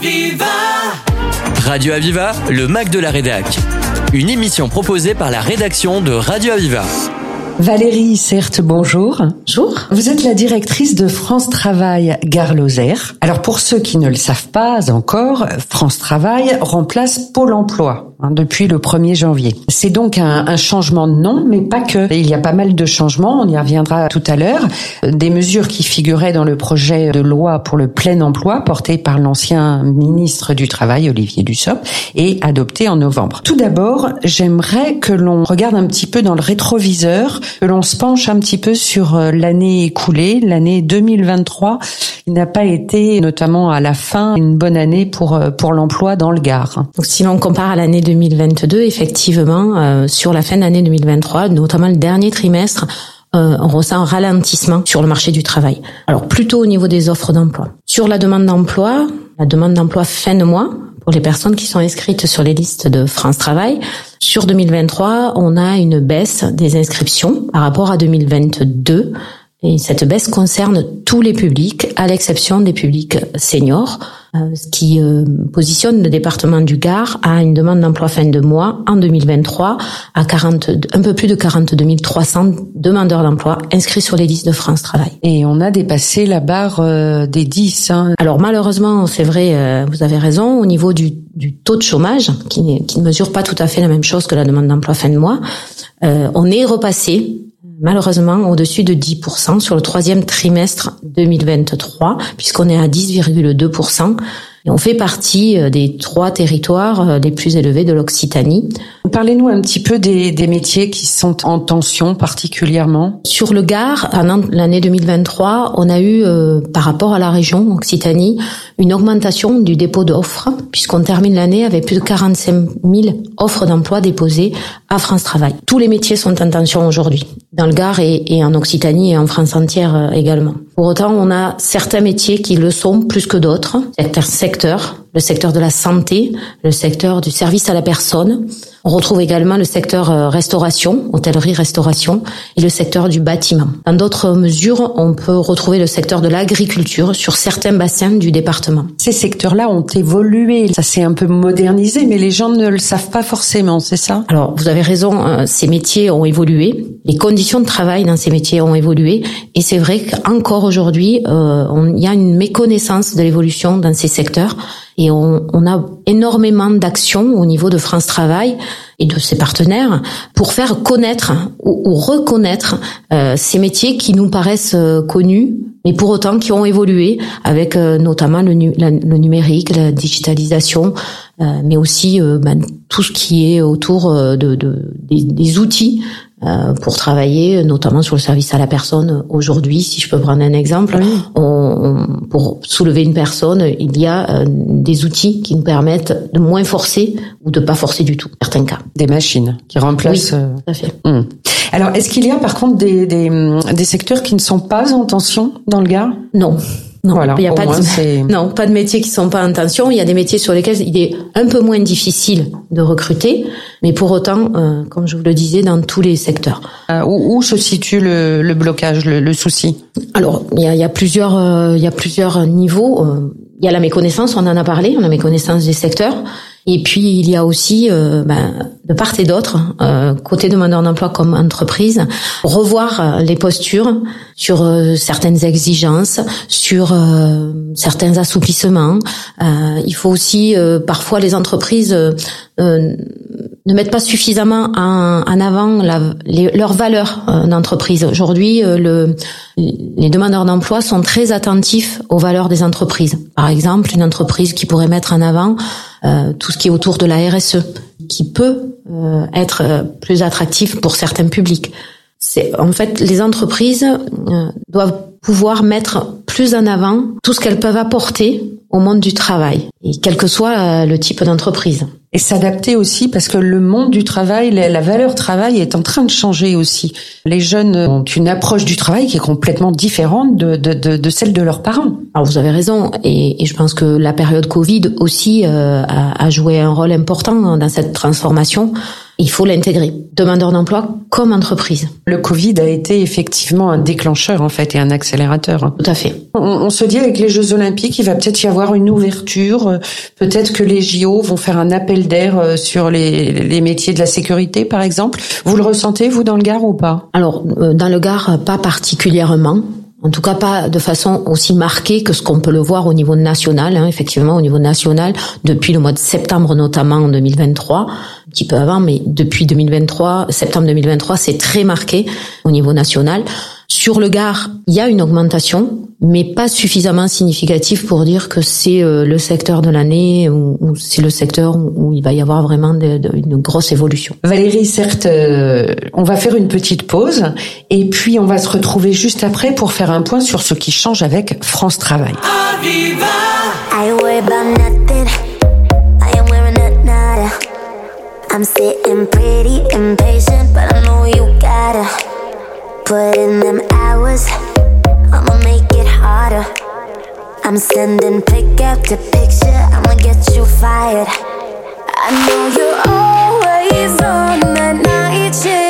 Aviva Radio Aviva, le Mac de la Rédac. Une émission proposée par la rédaction de Radio Aviva. Valérie certes, bonjour. Bonjour. Vous êtes la directrice de France Travail Gare Lozère. Alors pour ceux qui ne le savent pas encore, France Travail remplace Pôle Emploi hein, depuis le 1er janvier. C'est donc un, un, changement de nom, mais pas que. Il y a pas mal de changements, on y reviendra tout à l'heure. Des mesures qui figuraient dans le projet de loi pour le plein emploi porté par l'ancien ministre du Travail, Olivier Dussopt, et adopté en novembre. Tout d'abord, j'aimerais que l'on regarde un petit peu dans le rétroviseur que l'on se penche un petit peu sur euh, l'année écoulée, l'année 2023. Il n'a pas été, notamment à la fin, une bonne année pour euh, pour l'emploi dans le Gard. Donc, si l'on compare à l'année 2022, effectivement, euh, sur la fin de l'année 2023, notamment le dernier trimestre, euh, on ressent un ralentissement sur le marché du travail. Alors plutôt au niveau des offres d'emploi. Sur la demande d'emploi, la demande d'emploi fin de mois, pour les personnes qui sont inscrites sur les listes de France Travail. Sur 2023, on a une baisse des inscriptions par rapport à 2022. Et cette baisse concerne tous les publics, à l'exception des publics seniors, ce qui euh, positionne le département du Gard à une demande d'emploi fin de mois en 2023 à 40, un peu plus de 42 300 demandeurs d'emploi inscrits sur les listes de France Travail. Et on a dépassé la barre euh, des 10. Hein. Alors malheureusement, c'est vrai, vous avez raison, au niveau du, du taux de chômage, qui, qui, ne mesure pas tout à fait la même chose que la demande d'emploi fin de mois, on est repassé malheureusement au-dessus de 10% sur le troisième trimestre 2023, puisqu'on est à 10,2%. Et on fait partie des trois territoires les plus élevés de l'Occitanie. Parlez-nous un petit peu des, des, métiers qui sont en tension particulièrement. Sur le Gard, pendant l'année 2023, on a eu, euh, par rapport à la région Occitanie, une augmentation du dépôt d'offres, puisqu'on termine l'année avec plus de 45 000 offres d'emploi déposées à France Travail. Tous les métiers sont en tension aujourd'hui, dans le Gard et, et, en Occitanie et en France entière euh, également. Pour autant, on a certains métiers qui le sont plus que d'autres, certains secteurs, le secteur de la santé, le secteur du service à la personne. On retrouve également le secteur restauration, hôtellerie-restauration, et le secteur du bâtiment. Dans d'autres mesures, on peut retrouver le secteur de l'agriculture sur certains bassins du département. Ces secteurs-là ont évolué, ça s'est un peu modernisé, mais les gens ne le savent pas forcément, c'est ça? Alors, vous avez raison, ces métiers ont évolué, les conditions de travail dans ces métiers ont évolué, et c'est vrai qu'encore aujourd'hui, euh, il y a une méconnaissance de l'évolution dans ces secteurs. Et on, on a énormément d'actions au niveau de France Travail et de ses partenaires pour faire connaître ou, reconnaître euh, ces métiers qui nous paraissent euh, connus, mais pour autant qui ont évolué avec euh, notamment le, numérique, la digitalisation, mais aussi ben, tout ce qui est autour de, de des, des, outils pour travailler, notamment sur le service à la personne. Aujourd'hui, si je peux prendre un exemple, oui. on, on, pour soulever une personne, il y a des outils qui nous permettent de moins forcer ou de pas forcer du tout, certains cas. Des machines qui remplacent. Oui, tout à fait. Hum. Alors, est-ce qu'il y a par contre des, des, des, secteurs qui ne sont pas en tension dans le Gard Non. Non, voilà, il y a pas de, non, pas de métiers qui sont pas en tension. Il y a des métiers sur lesquels il est un peu moins difficile de recruter, mais pour autant, euh, comme je vous le disais, dans tous les secteurs. Euh, où, où, se situe le, le blocage, le, le, souci Alors, il y a, il y a plusieurs, euh, il y a plusieurs niveaux. Il y a la méconnaissance, on en a parlé, on a méconnaissance des secteurs. Et puis il y a aussi, euh, ben, de part et d'autre, euh, côté demandeur d'emploi comme entreprise, revoir les postures sur euh, certaines exigences, sur euh, certains assouplissements. Euh, il faut aussi, parfois, les entreprises ne mettent pas suffisamment en, en avant leurs valeurs d'entreprise. Aujourd'hui, le, les demandeurs d'emploi sont très attentifs aux valeurs des entreprises. Par exemple, une entreprise qui pourrait mettre en avant euh, tout ce qui est autour de la RSE, qui peut euh, être euh, plus attractif pour certains publics. En fait les entreprises euh, doivent pouvoir mettre plus en avant tout ce qu'elles peuvent apporter au monde du travail, et quel que soit euh, le type d'entreprise. Et s'adapter aussi parce que le monde du travail, la valeur travail est en train de changer aussi. Les jeunes ont une approche du travail qui est complètement différente de, de, de, de celle de leurs parents. Alors vous avez raison, et, et je pense que la période Covid aussi euh, a, a, joué un rôle important dans cette transformation. Il faut l'intégrer. Demandeur d'emploi comme entreprise. Le Covid a été effectivement un déclencheur en fait et un accélérateur. Tout à fait. On, on se dit avec les Jeux Olympiques, il va peut-être y avoir une ouverture. Peut-être que les JO vont faire un appel d'air euh, sur les, les métiers de la sécurité, par exemple. Vous le ressentez vous dans le Gard ou pas? Alors, euh, dans le Gard, pas particulièrement. En tout cas, pas de façon aussi marquée que ce qu'on peut le voir au niveau national. hein. effectivement, au niveau national, depuis le mois de septembre notamment en 2023, un petit peu avant, mais depuis 2023, septembre 2023, c'est très marqué au niveau national. Sur le Gard, il y a une augmentation, mais pas suffisamment significative pour dire que c'est euh, le secteur de l'année ou, c'est le secteur où, il va y avoir vraiment de- de- une grosse évolution. Valérie, certes, euh, on va faire une petite pause et puis on va se retrouver juste après pour faire un point sur ce qui change avec France Travail. I worry about nothing. I'm sitting pretty impatient, but I know you gotta put in them hours. I'ma make it harder. I'm sending pick after picture. I'ma get you fired. I know you're always on that night shift,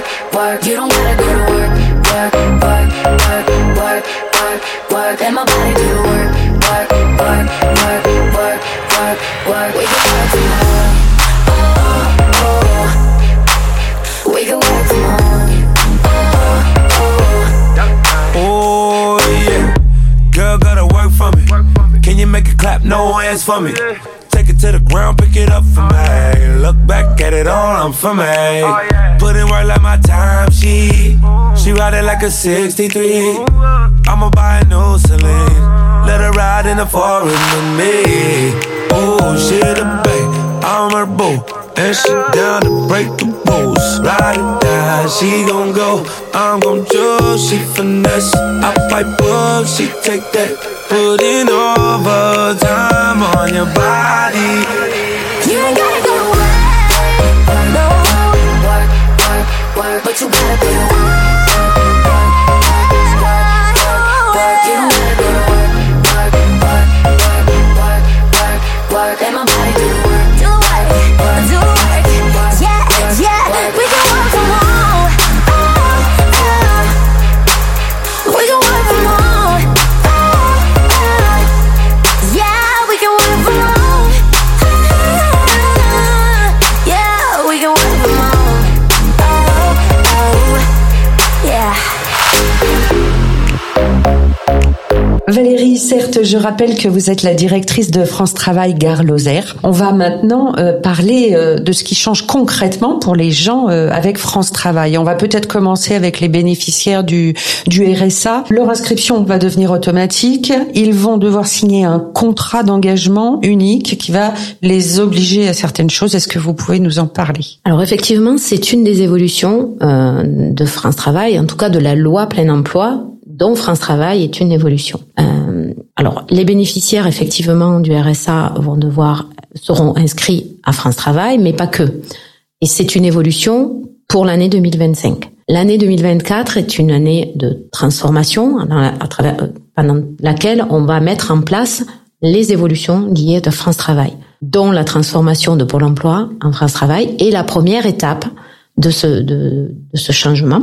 work, work. You don't gotta go to work, work, work, work, work, work, work. Let my body do the work, work, work, work, work, work, work. We can work from home. Oh, oh. We can work from home. Oh yeah, girl gotta work for me. Can you make it clap? No hands for me. Take it to the ground, pick it up for me. Look back at it all, I'm for me. Put in work like my time, she. She ride it like a 63. I'ma buy a new Celine. Let her ride in the foreign with me. Oh, she the babe, I'm her boo. And she down to break the rules. Ride it down, she gon' go. I'm gon' choose, she finesse. I pipe up, she take that. Put in overtime on your body. But you gotta put Je rappelle que vous êtes la directrice de France Travail Gare Lozère. On va maintenant euh, parler euh, de ce qui change concrètement pour les gens euh, avec France Travail. On va peut-être commencer avec les bénéficiaires du, du RSA. Leur inscription va devenir automatique. Ils vont devoir signer un contrat d'engagement unique qui va les obliger à certaines choses. Est-ce que vous pouvez nous en parler? Alors effectivement, c'est une des évolutions euh, de France Travail, en tout cas de la loi plein emploi, dont France Travail est une évolution. Euh, alors les bénéficiaires effectivement du RSA vont devoir seront inscrits à France Travail, mais pas que. Et c'est une évolution pour l'année 2025. L'année 2024 est une année de transformation à travers, euh, pendant laquelle on va mettre en place les évolutions liées de France Travail, dont la transformation de Pôle Emploi en France Travail est la première étape de ce, de, de ce changement.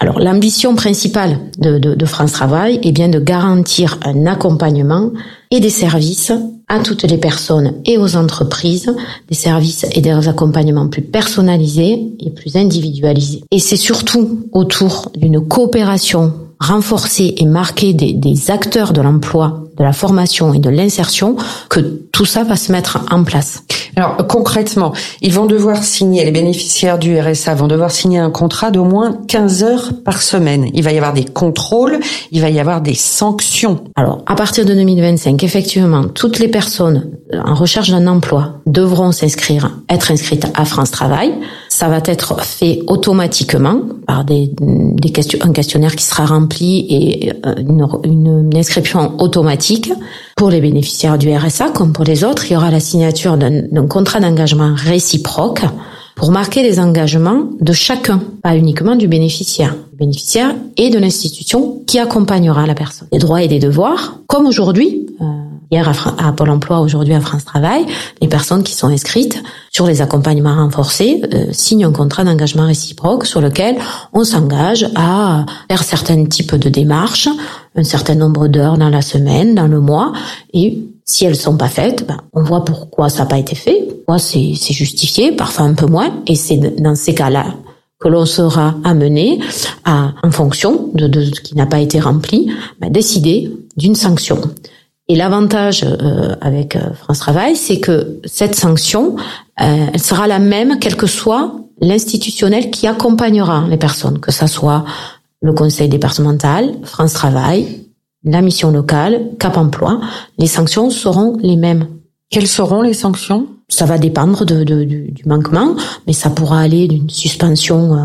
Alors l'ambition principale de, de, de, France Travail est bien de garantir un accompagnement et des services à toutes les personnes et aux entreprises, des services et des accompagnements plus personnalisés et plus individualisés. Et c'est surtout autour d'une coopération renforcée et marquée des, des acteurs de l'emploi de la formation et de l'insertion que tout ça va se mettre en place. Alors concrètement, ils vont devoir signer, les bénéficiaires du RSA vont devoir signer un contrat d'au moins 15 heures par semaine. Il va y avoir des contrôles, il va y avoir des sanctions. Alors à partir de 2025, effectivement, toutes les personnes en recherche d'un emploi devront s'inscrire, être inscrites à France Travail. Ça va être fait automatiquement par des, des questions, un questionnaire qui sera rempli et euh, une, une inscription automatique. Pour les bénéficiaires du RSA, comme pour les autres, il y aura la signature d'un contrat d'engagement réciproque pour marquer les engagements de chacun, pas uniquement du bénéficiaire, du bénéficiaire et de l'institution qui accompagnera la personne. Les droits et les devoirs, comme aujourd'hui, euh, hier à, Pôle Emploi, aujourd'hui à France Travail, les personnes qui sont inscrites sur les accompagnements renforcés euh, signent un contrat d'engagement réciproque sur lequel on s'engage à faire certains types de démarches, un certain nombre d'heures dans la semaine, dans le mois, et si elles sont pas faites, ben, on voit pourquoi ça n'a pas été fait, pourquoi c'est justifié, parfois un peu moins, et c'est dans ces cas-là que l'on sera amené à, en fonction de, de ce qui n'a pas été rempli, ben, décider d'une sanction. Et l'avantage euh, avec euh, France Travail, c'est que cette sanction, euh, elle sera la même quel que soit l'institutionnel qui accompagnera les personnes, que ça soit le conseil départemental, France Travail, la mission locale, Cap Emploi. Les sanctions seront les mêmes. Quelles seront les sanctions? Ça va dépendre de, de, du, du, manquement, mais ça pourra aller d'une suspension euh,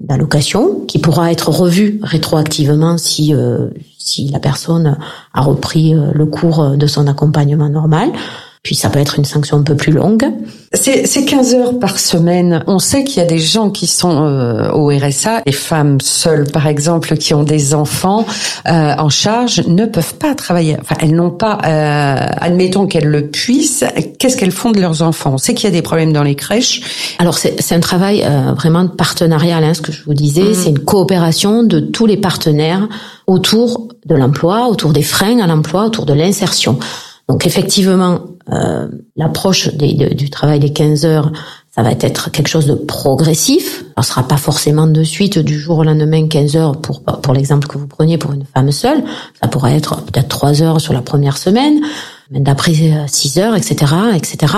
d'allocation qui pourra être revue rétroactivement si euh, si la personne a repris euh, le cours de son accompagnement normal. Puis ça peut être une sanction un peu plus longue. C'est 15 heures par semaine. On sait qu'il y a des gens qui sont euh, au RSA, les femmes seules par exemple, qui ont des enfants euh, en charge, ne peuvent pas travailler. Enfin, elles n'ont pas, euh, admettons qu'elles le puissent, qu'est-ce qu'elles font de leurs enfants? On sait qu'il y a des problèmes dans les crèches. Alors c'est un travail euh, vraiment partenarial, hein, ce que je vous disais. Mmh. C'est une coopération de tous les partenaires autour de l'emploi, autour des freins à l'emploi, autour de l'insertion. Donc effectivement, euh, l'approche du travail des 15 heures, ça va être quelque chose de progressif. Ça sera pas forcément de suite du jour au lendemain 15 heures pour pour l'exemple que vous preniez pour une femme seule. Ça pourrait être peut-être 3 heures sur la première semaine, d'après 6 heures, etc., etc.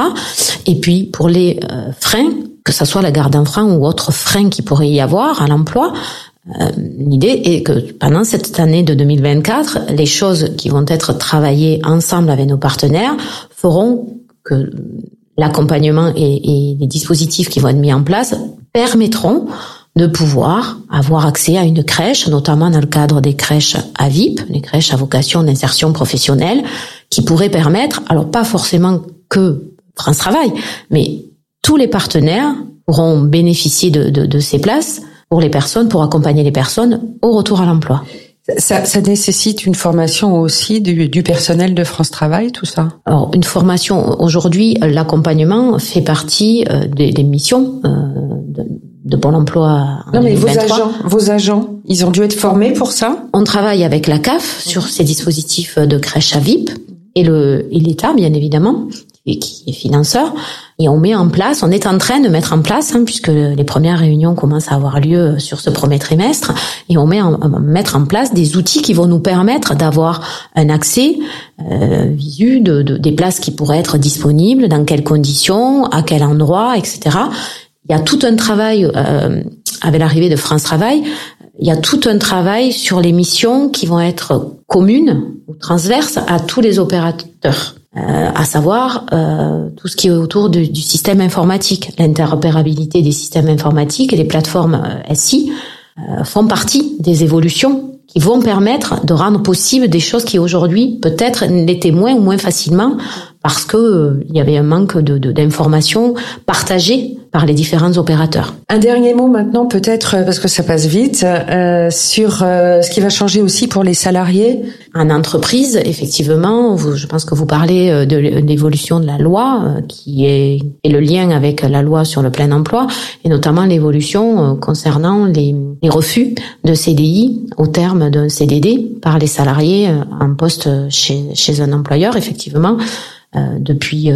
Et puis pour les euh, freins, que ça soit la garde d'enfants ou autre frein qui pourrait y avoir à l'emploi, euh, l'idée est que pendant cette année de 2024, les choses qui vont être travaillées ensemble avec nos partenaires feront que l'accompagnement et, les dispositifs qui vont être mis en place permettront de pouvoir avoir accès à une crèche, notamment dans le cadre des crèches à VIP, les crèches à vocation d'insertion professionnelle, qui pourraient permettre, alors pas forcément que France Travail, mais tous les partenaires pourront bénéficier de ces places pour les personnes, pour accompagner les personnes au retour à l'emploi. Ça, ça, nécessite une formation aussi du, du, personnel de France Travail, tout ça? Alors, une formation, aujourd'hui, l'accompagnement fait partie euh, des, des, missions euh, de, de Pôle emploi. Non, mais vos agents, vos agents, ils ont dû être formés pour ça? On travaille avec la CAF sur ces dispositifs de crèche à VIP et l'État, bien évidemment, qui est financeur. Et on met en place, on est en train de mettre en place, hein, puisque les premières réunions commencent à avoir lieu sur ce premier trimestre, et on met en, mettre en place des outils qui vont nous permettre d'avoir un accès euh, visu de, de, des places qui pourraient être disponibles, dans quelles conditions, à quel endroit, etc. Il y a tout un travail euh, avec l'arrivée de France Travail. Il y a tout un travail sur les missions qui vont être communes ou transverses à tous les opérateurs. Euh, à savoir euh, tout ce qui est autour du, système informatique, l'interopérabilité des systèmes informatiques et les plateformes euh, SI euh, font partie des évolutions qui vont permettre de rendre possible des choses qui aujourd'hui peut-être l'étaient moins ou moins facilement parce que il y avait un manque de d'informations partagées par les différents opérateurs. Un dernier mot maintenant, peut-être euh, parce que ça passe vite, euh, sur euh, ce qui va changer aussi pour les salariés. En entreprise, effectivement, vous, je pense que vous parlez euh, de l'évolution de la loi, euh, qui est, est, le lien avec la loi sur le plein emploi, et notamment l'évolution concernant les, les, refus de CDI au terme d'un CDD par les salariés en poste chez, chez un employeur. Effectivement, depuis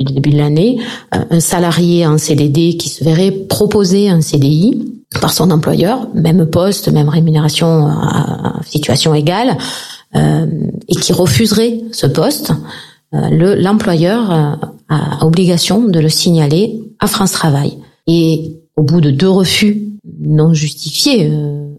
depuis le début de l'année, euh, un salarié en CDD qui se verrait proposer un CDI par son employeur, même poste, même rémunération à situation égale, euh, et qui refuserait ce poste, euh, l'employeur a obligation de le signaler à France Travail. Et au bout de deux refus non justifiés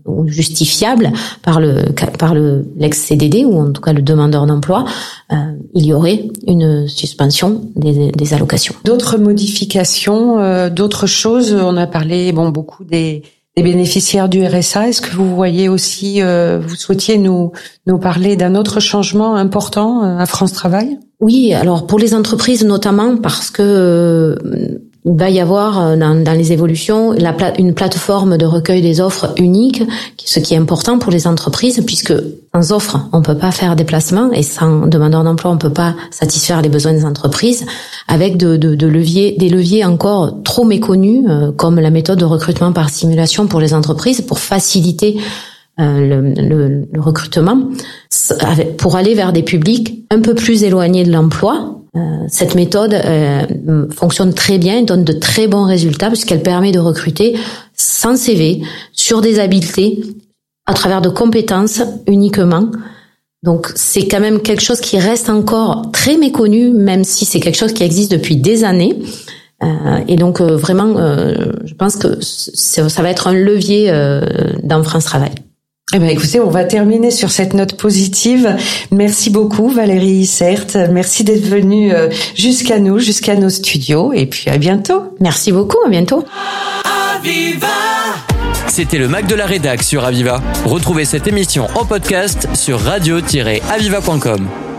ou justifiables par le par le l'ex CDD ou en tout cas le demandeur d'emploi, euh, il y aurait une suspension des, des allocations. D'autres modifications, euh, d'autres choses. On a parlé bon beaucoup des des bénéficiaires du RSA. Est-ce que vous voyez aussi, euh, vous souhaitiez nous nous parler d'un autre changement important à France Travail? Oui, alors pour les entreprises notamment parce que il va y avoir euh, dans, dans les évolutions la une plateforme de recueil des offres unique, ce qui est important pour les entreprises, puisque sans offre, on peut pas faire des placements et sans demandeur d'emploi, on peut pas satisfaire les besoins des entreprises, avec de, de, de leviers, des leviers encore trop méconnus, euh, comme la méthode de recrutement par simulation pour les entreprises, pour faciliter euh, le, le, le, recrutement, pour aller vers des publics un peu plus éloignés de l'emploi, cette méthode euh, fonctionne très bien, donne de très bons résultats puisqu'elle permet de recruter sans CV, sur des habiletés, à travers de compétences uniquement. Donc c'est quand même quelque chose qui reste encore très méconnu, même si c'est quelque chose qui existe depuis des années. Euh, et donc vraiment, je pense que ça va être un levier dans France Travail. Eh ben, écoutez, on va terminer sur cette note positive. Merci beaucoup, Valérie Issert. Merci d'être venue euh, jusqu'à nous, jusqu'à nos studios. Et puis, à bientôt. Merci beaucoup. À bientôt. C'était le Mac de la Rédac sur Aviva. Retrouvez cette émission en podcast sur radio-aviva.com.